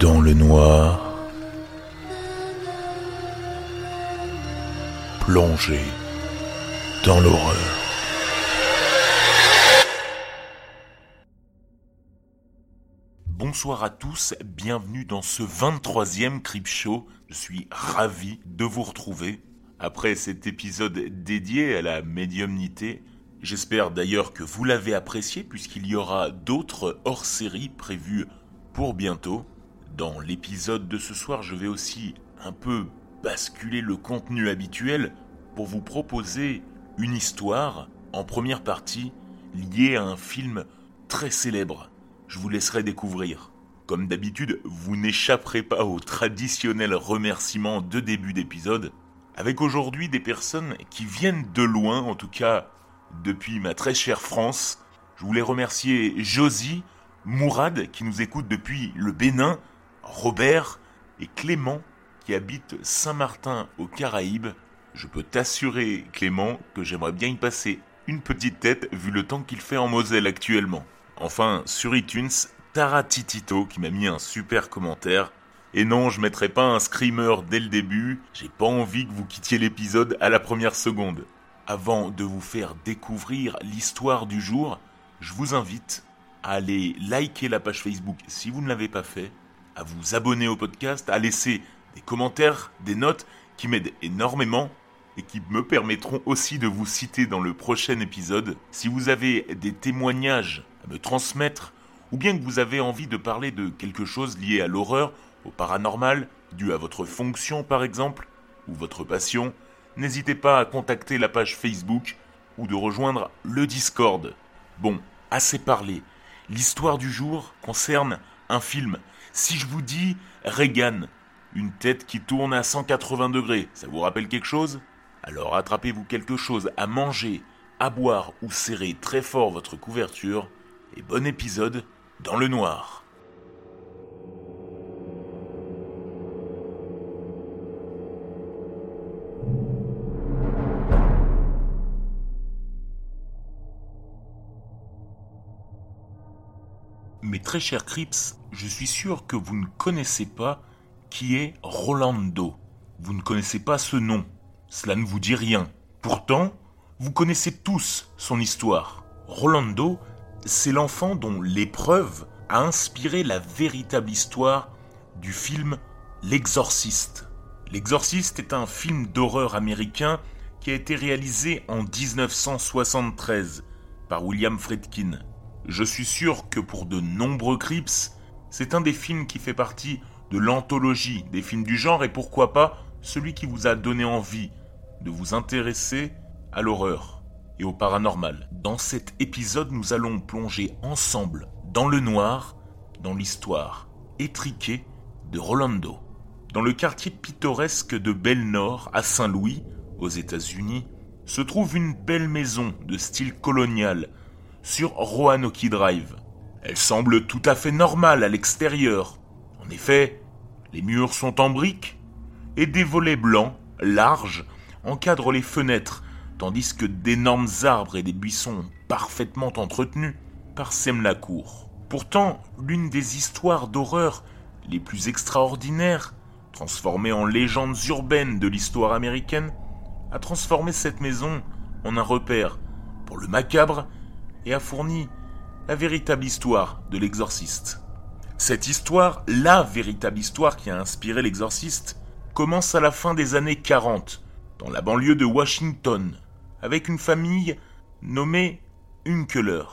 dans le noir, plongé dans l'horreur. Bonsoir à tous, bienvenue dans ce 23e Crip Show. Je suis ravi de vous retrouver après cet épisode dédié à la médiumnité. J'espère d'ailleurs que vous l'avez apprécié puisqu'il y aura d'autres hors-série prévus pour bientôt. Dans l'épisode de ce soir, je vais aussi un peu basculer le contenu habituel pour vous proposer une histoire en première partie liée à un film très célèbre. Je vous laisserai découvrir. Comme d'habitude, vous n'échapperez pas aux traditionnels remerciements de début d'épisode, avec aujourd'hui des personnes qui viennent de loin, en tout cas depuis ma très chère France. Je voulais remercier Josie, Mourad qui nous écoute depuis le Bénin, Robert et Clément qui habitent Saint-Martin aux Caraïbes. Je peux t'assurer, Clément, que j'aimerais bien y passer une petite tête vu le temps qu'il fait en Moselle actuellement. Enfin, sur iTunes, Taratitito qui m'a mis un super commentaire. Et non, je mettrai pas un screamer dès le début, j'ai pas envie que vous quittiez l'épisode à la première seconde. Avant de vous faire découvrir l'histoire du jour, je vous invite à aller liker la page Facebook si vous ne l'avez pas fait, à vous abonner au podcast, à laisser des commentaires, des notes qui m'aident énormément et qui me permettront aussi de vous citer dans le prochain épisode. Si vous avez des témoignages à me transmettre ou bien que vous avez envie de parler de quelque chose lié à l'horreur, au paranormal, dû à votre fonction par exemple, ou votre passion, n'hésitez pas à contacter la page Facebook ou de rejoindre le Discord. Bon, assez parlé. L'histoire du jour concerne un film. Si je vous dis Reagan, une tête qui tourne à 180 degrés, ça vous rappelle quelque chose? Alors attrapez-vous quelque chose à manger, à boire ou serrez très fort votre couverture et bon épisode dans le noir. Très chers Crips, je suis sûr que vous ne connaissez pas qui est Rolando. Vous ne connaissez pas ce nom. Cela ne vous dit rien. Pourtant, vous connaissez tous son histoire. Rolando, c'est l'enfant dont l'épreuve a inspiré la véritable histoire du film L'Exorciste. L'Exorciste est un film d'horreur américain qui a été réalisé en 1973 par William Friedkin. Je suis sûr que pour de nombreux Crips, c'est un des films qui fait partie de l'anthologie des films du genre et pourquoi pas celui qui vous a donné envie de vous intéresser à l'horreur et au paranormal. Dans cet épisode, nous allons plonger ensemble dans le noir, dans l'histoire étriquée de Rolando. Dans le quartier pittoresque de Belle-Nord, à Saint-Louis, aux États-Unis, se trouve une belle maison de style colonial sur Roanoke Drive. Elle semble tout à fait normale à l'extérieur. En effet, les murs sont en briques et des volets blancs, larges, encadrent les fenêtres, tandis que d'énormes arbres et des buissons parfaitement entretenus parsèment la cour. Pourtant, l'une des histoires d'horreur les plus extraordinaires, transformée en légendes urbaines de l'histoire américaine, a transformé cette maison en un repère pour le macabre et a fourni la véritable histoire de l'exorciste. Cette histoire, la véritable histoire qui a inspiré l'exorciste, commence à la fin des années 40, dans la banlieue de Washington, avec une famille nommée Unkeler.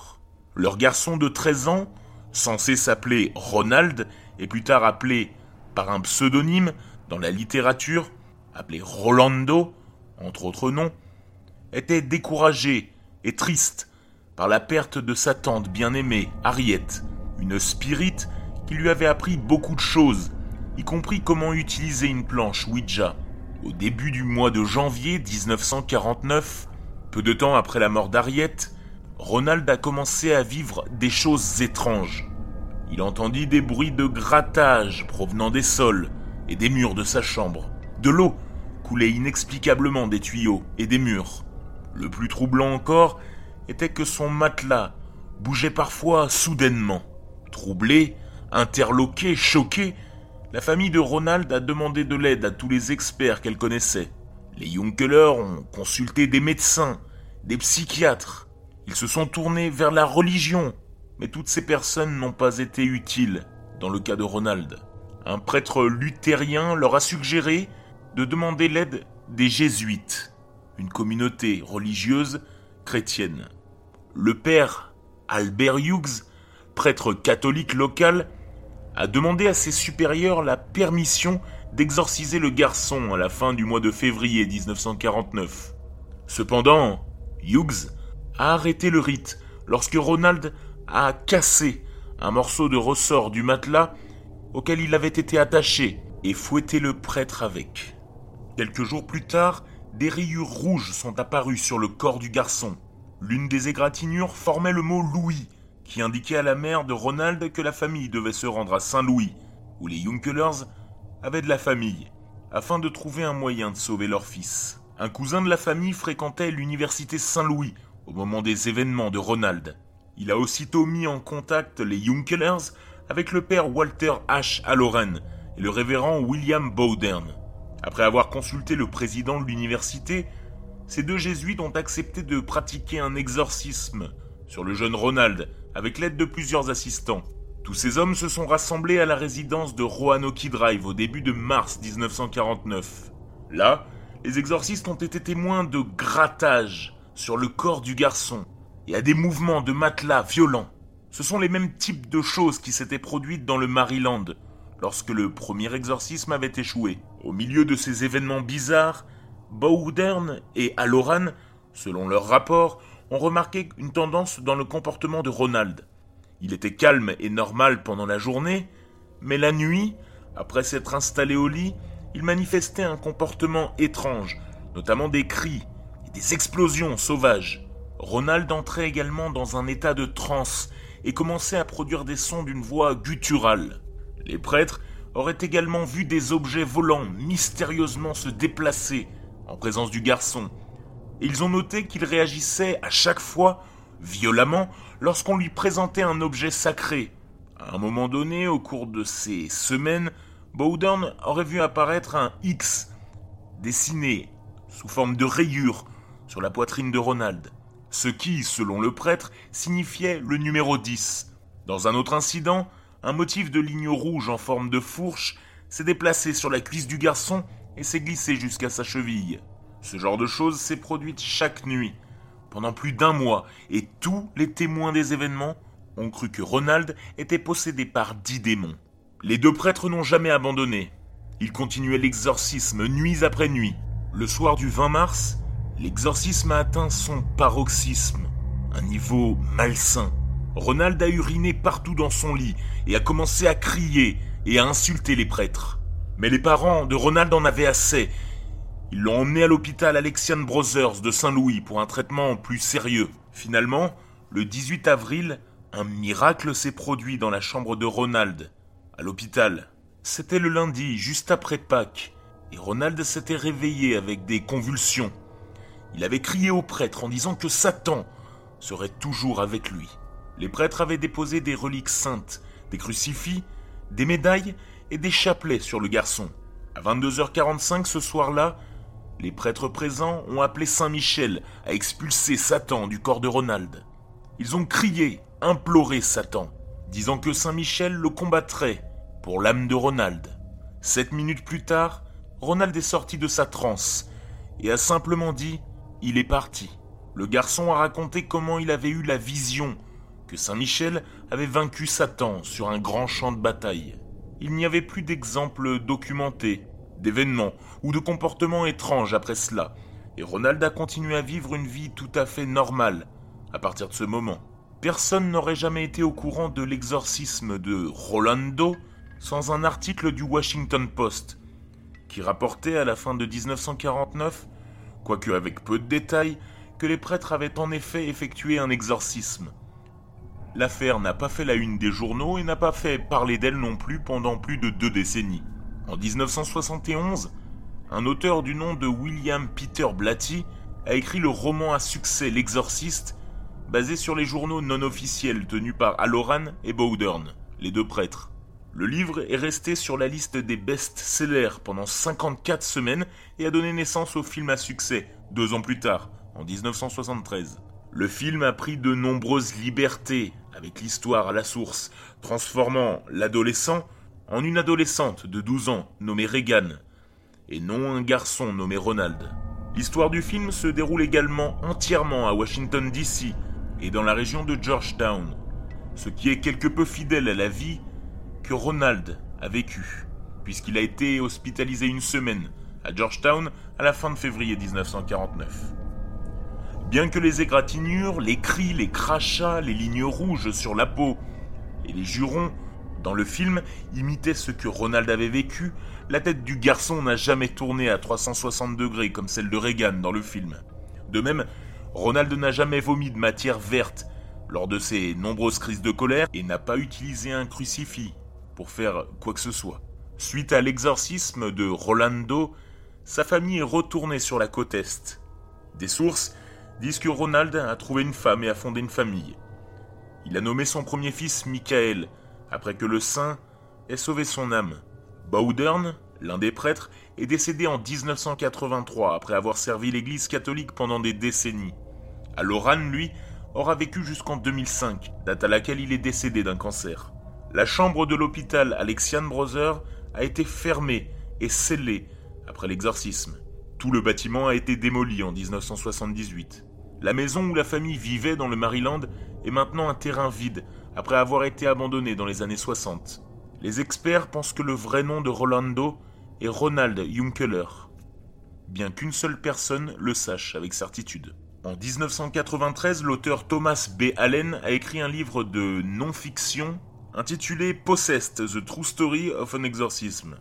Leur garçon de 13 ans, censé s'appeler Ronald, et plus tard appelé par un pseudonyme dans la littérature, appelé Rolando, entre autres noms, était découragé et triste par la perte de sa tante bien-aimée, Harriet, une spirite qui lui avait appris beaucoup de choses, y compris comment utiliser une planche Ouija. Au début du mois de janvier 1949, peu de temps après la mort d'Harriet, Ronald a commencé à vivre des choses étranges. Il entendit des bruits de grattage provenant des sols et des murs de sa chambre. De l'eau coulait inexplicablement des tuyaux et des murs. Le plus troublant encore était que son matelas bougeait parfois soudainement. Troublé, interloqué, choqué, la famille de Ronald a demandé de l'aide à tous les experts qu'elle connaissait. Les Junkeler ont consulté des médecins, des psychiatres. Ils se sont tournés vers la religion, mais toutes ces personnes n'ont pas été utiles dans le cas de Ronald. Un prêtre luthérien leur a suggéré de demander l'aide des jésuites, une communauté religieuse chrétienne. Le père Albert Hughes, prêtre catholique local, a demandé à ses supérieurs la permission d'exorciser le garçon à la fin du mois de février 1949. Cependant, Hughes a arrêté le rite lorsque Ronald a cassé un morceau de ressort du matelas auquel il avait été attaché et fouetté le prêtre avec. Quelques jours plus tard, des rayures rouges sont apparues sur le corps du garçon. L'une des égratignures formait le mot Louis, qui indiquait à la mère de Ronald que la famille devait se rendre à Saint-Louis, où les Junkelers avaient de la famille, afin de trouver un moyen de sauver leur fils. Un cousin de la famille fréquentait l'université Saint-Louis au moment des événements de Ronald. Il a aussitôt mis en contact les Junkelers avec le père Walter H. Halloran et le révérend William Bowdern. Après avoir consulté le président de l'université, ces deux jésuites ont accepté de pratiquer un exorcisme sur le jeune Ronald avec l'aide de plusieurs assistants. Tous ces hommes se sont rassemblés à la résidence de Roanoke Drive au début de mars 1949. Là, les exorcistes ont été témoins de grattage sur le corps du garçon et à des mouvements de matelas violents. Ce sont les mêmes types de choses qui s'étaient produites dans le Maryland lorsque le premier exorcisme avait échoué. Au milieu de ces événements bizarres, Bowdern et Halloran, selon leur rapport, ont remarqué une tendance dans le comportement de Ronald. Il était calme et normal pendant la journée, mais la nuit, après s'être installé au lit, il manifestait un comportement étrange, notamment des cris et des explosions sauvages. Ronald entrait également dans un état de transe et commençait à produire des sons d'une voix gutturale. Les prêtres auraient également vu des objets volants mystérieusement se déplacer en présence du garçon, ils ont noté qu'il réagissait à chaque fois violemment lorsqu'on lui présentait un objet sacré. À un moment donné, au cours de ces semaines, Bowden aurait vu apparaître un X dessiné sous forme de rayure sur la poitrine de Ronald, ce qui, selon le prêtre, signifiait le numéro 10. Dans un autre incident, un motif de ligne rouge en forme de fourche s'est déplacé sur la cuisse du garçon et s'est glissé jusqu'à sa cheville. Ce genre de choses s'est produite chaque nuit, pendant plus d'un mois, et tous les témoins des événements ont cru que Ronald était possédé par dix démons. Les deux prêtres n'ont jamais abandonné. Ils continuaient l'exorcisme nuit après nuit. Le soir du 20 mars, l'exorcisme a atteint son paroxysme, un niveau malsain. Ronald a uriné partout dans son lit et a commencé à crier et à insulter les prêtres. Mais les parents de Ronald en avaient assez ils l'ont emmené à l'hôpital Alexian Brothers de Saint-Louis pour un traitement plus sérieux. Finalement, le 18 avril, un miracle s'est produit dans la chambre de Ronald, à l'hôpital. C'était le lundi, juste après Pâques, et Ronald s'était réveillé avec des convulsions. Il avait crié au prêtre en disant que Satan serait toujours avec lui. Les prêtres avaient déposé des reliques saintes, des crucifix, des médailles des chapelets sur le garçon. À 22h45 ce soir-là, les prêtres présents ont appelé Saint Michel à expulser Satan du corps de Ronald. Ils ont crié, imploré Satan, disant que Saint Michel le combattrait pour l'âme de Ronald. Sept minutes plus tard, Ronald est sorti de sa transe et a simplement dit Il est parti. Le garçon a raconté comment il avait eu la vision que Saint Michel avait vaincu Satan sur un grand champ de bataille. Il n'y avait plus d'exemples documentés d'événements ou de comportements étranges après cela, et Ronald a continué à vivre une vie tout à fait normale à partir de ce moment. Personne n'aurait jamais été au courant de l'exorcisme de Rolando sans un article du Washington Post, qui rapportait à la fin de 1949, quoique avec peu de détails, que les prêtres avaient en effet effectué un exorcisme. L'affaire n'a pas fait la une des journaux et n'a pas fait parler d'elle non plus pendant plus de deux décennies. En 1971, un auteur du nom de William Peter Blatty a écrit le roman à succès L'Exorciste, basé sur les journaux non officiels tenus par Halloran et Bowdern, les deux prêtres. Le livre est resté sur la liste des best-sellers pendant 54 semaines et a donné naissance au film à succès, deux ans plus tard, en 1973. Le film a pris de nombreuses libertés avec l'histoire à la source, transformant l'adolescent en une adolescente de 12 ans nommée Regan, et non un garçon nommé Ronald. L'histoire du film se déroule également entièrement à Washington DC et dans la région de Georgetown, ce qui est quelque peu fidèle à la vie que Ronald a vécue, puisqu'il a été hospitalisé une semaine à Georgetown à la fin de février 1949. Bien que les égratignures, les cris, les crachats, les lignes rouges sur la peau et les jurons dans le film imitaient ce que Ronald avait vécu, la tête du garçon n'a jamais tourné à 360 degrés comme celle de Reagan dans le film. De même, Ronald n'a jamais vomi de matière verte lors de ses nombreuses crises de colère et n'a pas utilisé un crucifix pour faire quoi que ce soit. Suite à l'exorcisme de Rolando, sa famille est retournée sur la côte Est. Des sources disent que Ronald a trouvé une femme et a fondé une famille. Il a nommé son premier fils Michael, après que le saint ait sauvé son âme. Bowdern, l'un des prêtres, est décédé en 1983 après avoir servi l'Église catholique pendant des décennies. Aloran, lui, aura vécu jusqu'en 2005, date à laquelle il est décédé d'un cancer. La chambre de l'hôpital Alexian Brothers a été fermée et scellée après l'exorcisme. Tout le bâtiment a été démoli en 1978. La maison où la famille vivait dans le Maryland est maintenant un terrain vide après avoir été abandonné dans les années 60. Les experts pensent que le vrai nom de Rolando est Ronald Junkeler, bien qu'une seule personne le sache avec certitude. En 1993, l'auteur Thomas B. Allen a écrit un livre de non-fiction intitulé Possessed, The True Story of an Exorcism.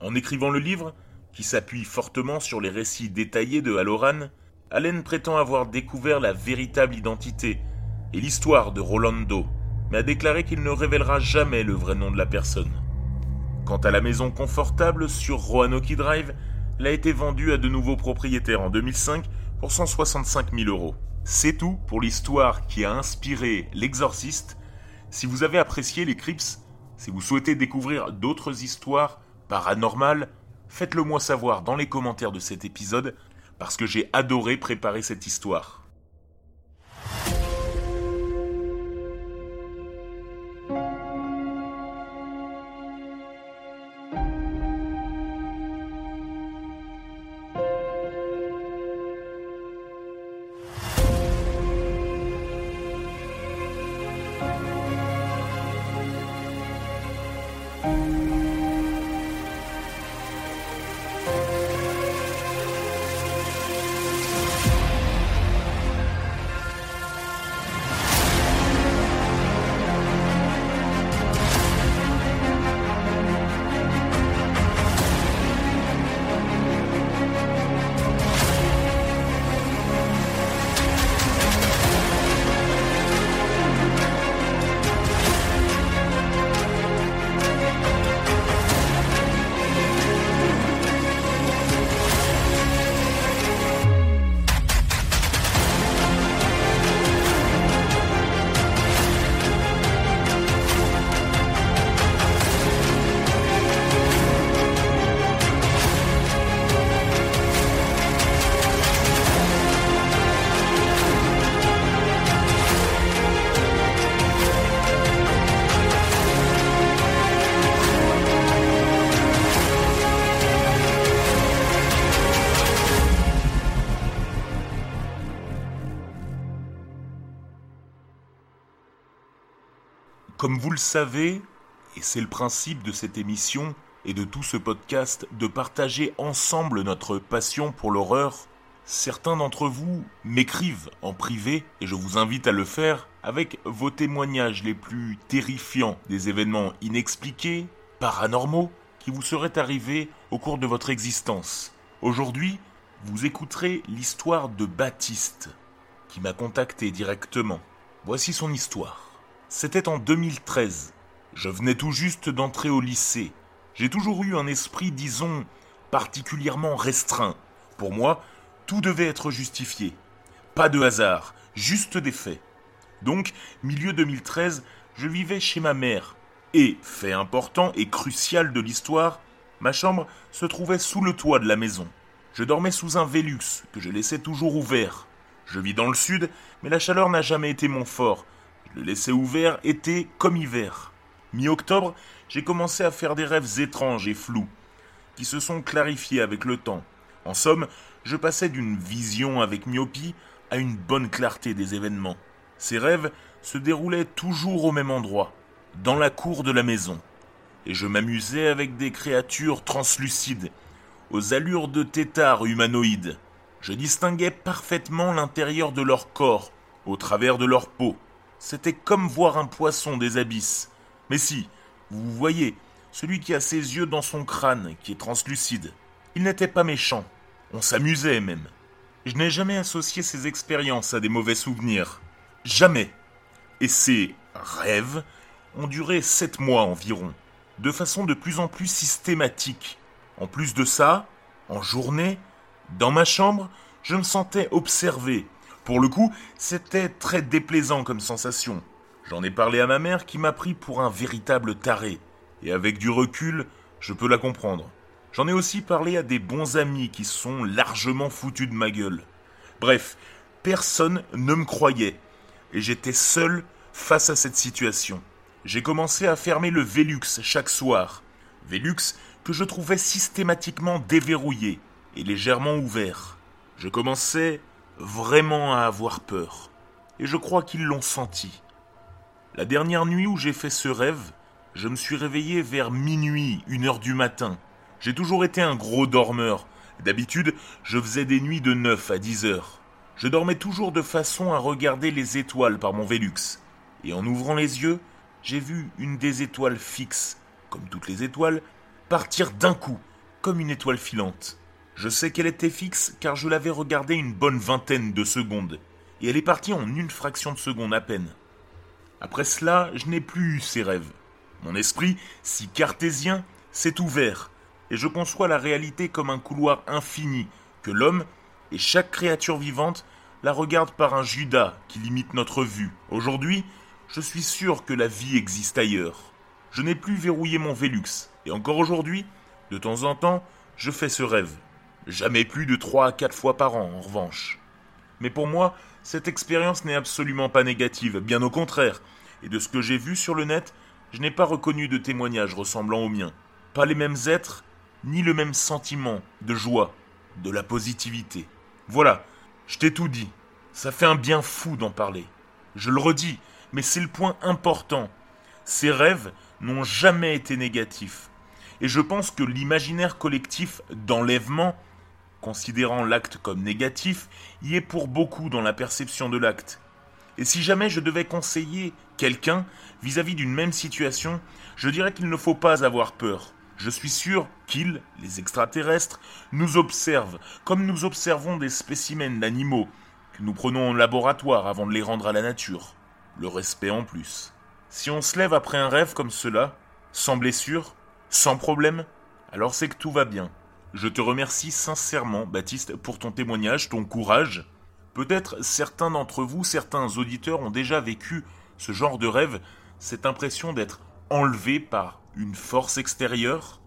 En écrivant le livre, qui s'appuie fortement sur les récits détaillés de Halloran, Allen prétend avoir découvert la véritable identité et l'histoire de Rolando, mais a déclaré qu'il ne révélera jamais le vrai nom de la personne. Quant à la maison confortable sur Roanoke Drive, elle a été vendue à de nouveaux propriétaires en 2005 pour 165 000 euros. C'est tout pour l'histoire qui a inspiré L'Exorciste. Si vous avez apprécié les Crips, si vous souhaitez découvrir d'autres histoires paranormales, faites-le moi savoir dans les commentaires de cet épisode parce que j'ai adoré préparer cette histoire. Comme vous le savez, et c'est le principe de cette émission et de tout ce podcast, de partager ensemble notre passion pour l'horreur, certains d'entre vous m'écrivent en privé, et je vous invite à le faire, avec vos témoignages les plus terrifiants des événements inexpliqués, paranormaux, qui vous seraient arrivés au cours de votre existence. Aujourd'hui, vous écouterez l'histoire de Baptiste, qui m'a contacté directement. Voici son histoire. C'était en 2013. Je venais tout juste d'entrer au lycée. J'ai toujours eu un esprit, disons, particulièrement restreint. Pour moi, tout devait être justifié. Pas de hasard, juste des faits. Donc, milieu 2013, je vivais chez ma mère, Et, fait important et crucial de l'histoire, ma chambre se trouvait sous le toit de la maison. Je dormais sous un Vélux que je laissais toujours ouvert. Je vis dans le sud, mais la chaleur n'a jamais été mon fort. Le laissais ouvert été comme hiver. Mi-octobre, j'ai commencé à faire des rêves étranges et flous, qui se sont clarifiés avec le temps. En somme, je passais d'une vision avec myopie à une bonne clarté des événements. Ces rêves se déroulaient toujours au même endroit, dans la cour de la maison, et je m'amusais avec des créatures translucides, aux allures de têtards humanoïdes. Je distinguais parfaitement l'intérieur de leur corps, au travers de leur peau. C'était comme voir un poisson des abysses. Mais si, vous voyez, celui qui a ses yeux dans son crâne, qui est translucide. Il n'était pas méchant, on s'amusait même. Je n'ai jamais associé ces expériences à des mauvais souvenirs. Jamais. Et ces rêves ont duré sept mois environ, de façon de plus en plus systématique. En plus de ça, en journée, dans ma chambre, je me sentais observé. Pour le coup, c'était très déplaisant comme sensation. J'en ai parlé à ma mère qui m'a pris pour un véritable taré. Et avec du recul, je peux la comprendre. J'en ai aussi parlé à des bons amis qui sont largement foutus de ma gueule. Bref, personne ne me croyait. Et j'étais seul face à cette situation. J'ai commencé à fermer le Velux chaque soir. Velux que je trouvais systématiquement déverrouillé et légèrement ouvert. Je commençais vraiment à avoir peur. Et je crois qu'ils l'ont senti. La dernière nuit où j'ai fait ce rêve, je me suis réveillé vers minuit, une heure du matin. J'ai toujours été un gros dormeur. D'habitude, je faisais des nuits de 9 à 10 heures. Je dormais toujours de façon à regarder les étoiles par mon Vélux. Et en ouvrant les yeux, j'ai vu une des étoiles fixes, comme toutes les étoiles, partir d'un coup, comme une étoile filante. Je sais qu'elle était fixe car je l'avais regardée une bonne vingtaine de secondes, et elle est partie en une fraction de seconde à peine. Après cela, je n'ai plus eu ces rêves. Mon esprit, si cartésien, s'est ouvert, et je conçois la réalité comme un couloir infini, que l'homme, et chaque créature vivante, la regarde par un Judas qui limite notre vue. Aujourd'hui, je suis sûr que la vie existe ailleurs. Je n'ai plus verrouillé mon Vélux, et encore aujourd'hui, de temps en temps, je fais ce rêve. Jamais plus de trois à quatre fois par an, en revanche. Mais pour moi, cette expérience n'est absolument pas négative, bien au contraire, et de ce que j'ai vu sur le net, je n'ai pas reconnu de témoignages ressemblant au mien. Pas les mêmes êtres, ni le même sentiment de joie, de la positivité. Voilà, je t'ai tout dit. Ça fait un bien fou d'en parler. Je le redis, mais c'est le point important. Ces rêves n'ont jamais été négatifs. Et je pense que l'imaginaire collectif d'enlèvement, considérant l'acte comme négatif, y est pour beaucoup dans la perception de l'acte. Et si jamais je devais conseiller quelqu'un vis-à-vis d'une même situation, je dirais qu'il ne faut pas avoir peur. Je suis sûr qu'ils, les extraterrestres, nous observent, comme nous observons des spécimens d'animaux que nous prenons en laboratoire avant de les rendre à la nature. Le respect en plus. Si on se lève après un rêve comme cela, sans blessure, sans problème, alors c'est que tout va bien. Je te remercie sincèrement, Baptiste, pour ton témoignage, ton courage. Peut-être certains d'entre vous, certains auditeurs ont déjà vécu ce genre de rêve, cette impression d'être enlevé par une force extérieure,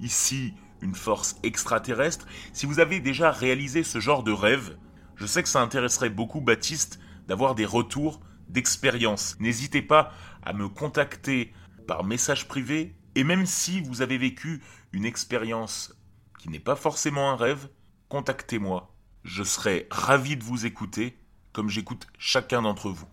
ici une force extraterrestre. Si vous avez déjà réalisé ce genre de rêve, je sais que ça intéresserait beaucoup Baptiste d'avoir des retours d'expérience. N'hésitez pas à me contacter par message privé et même si vous avez vécu une expérience qui n'est pas forcément un rêve, contactez-moi. Je serai ravi de vous écouter comme j'écoute chacun d'entre vous.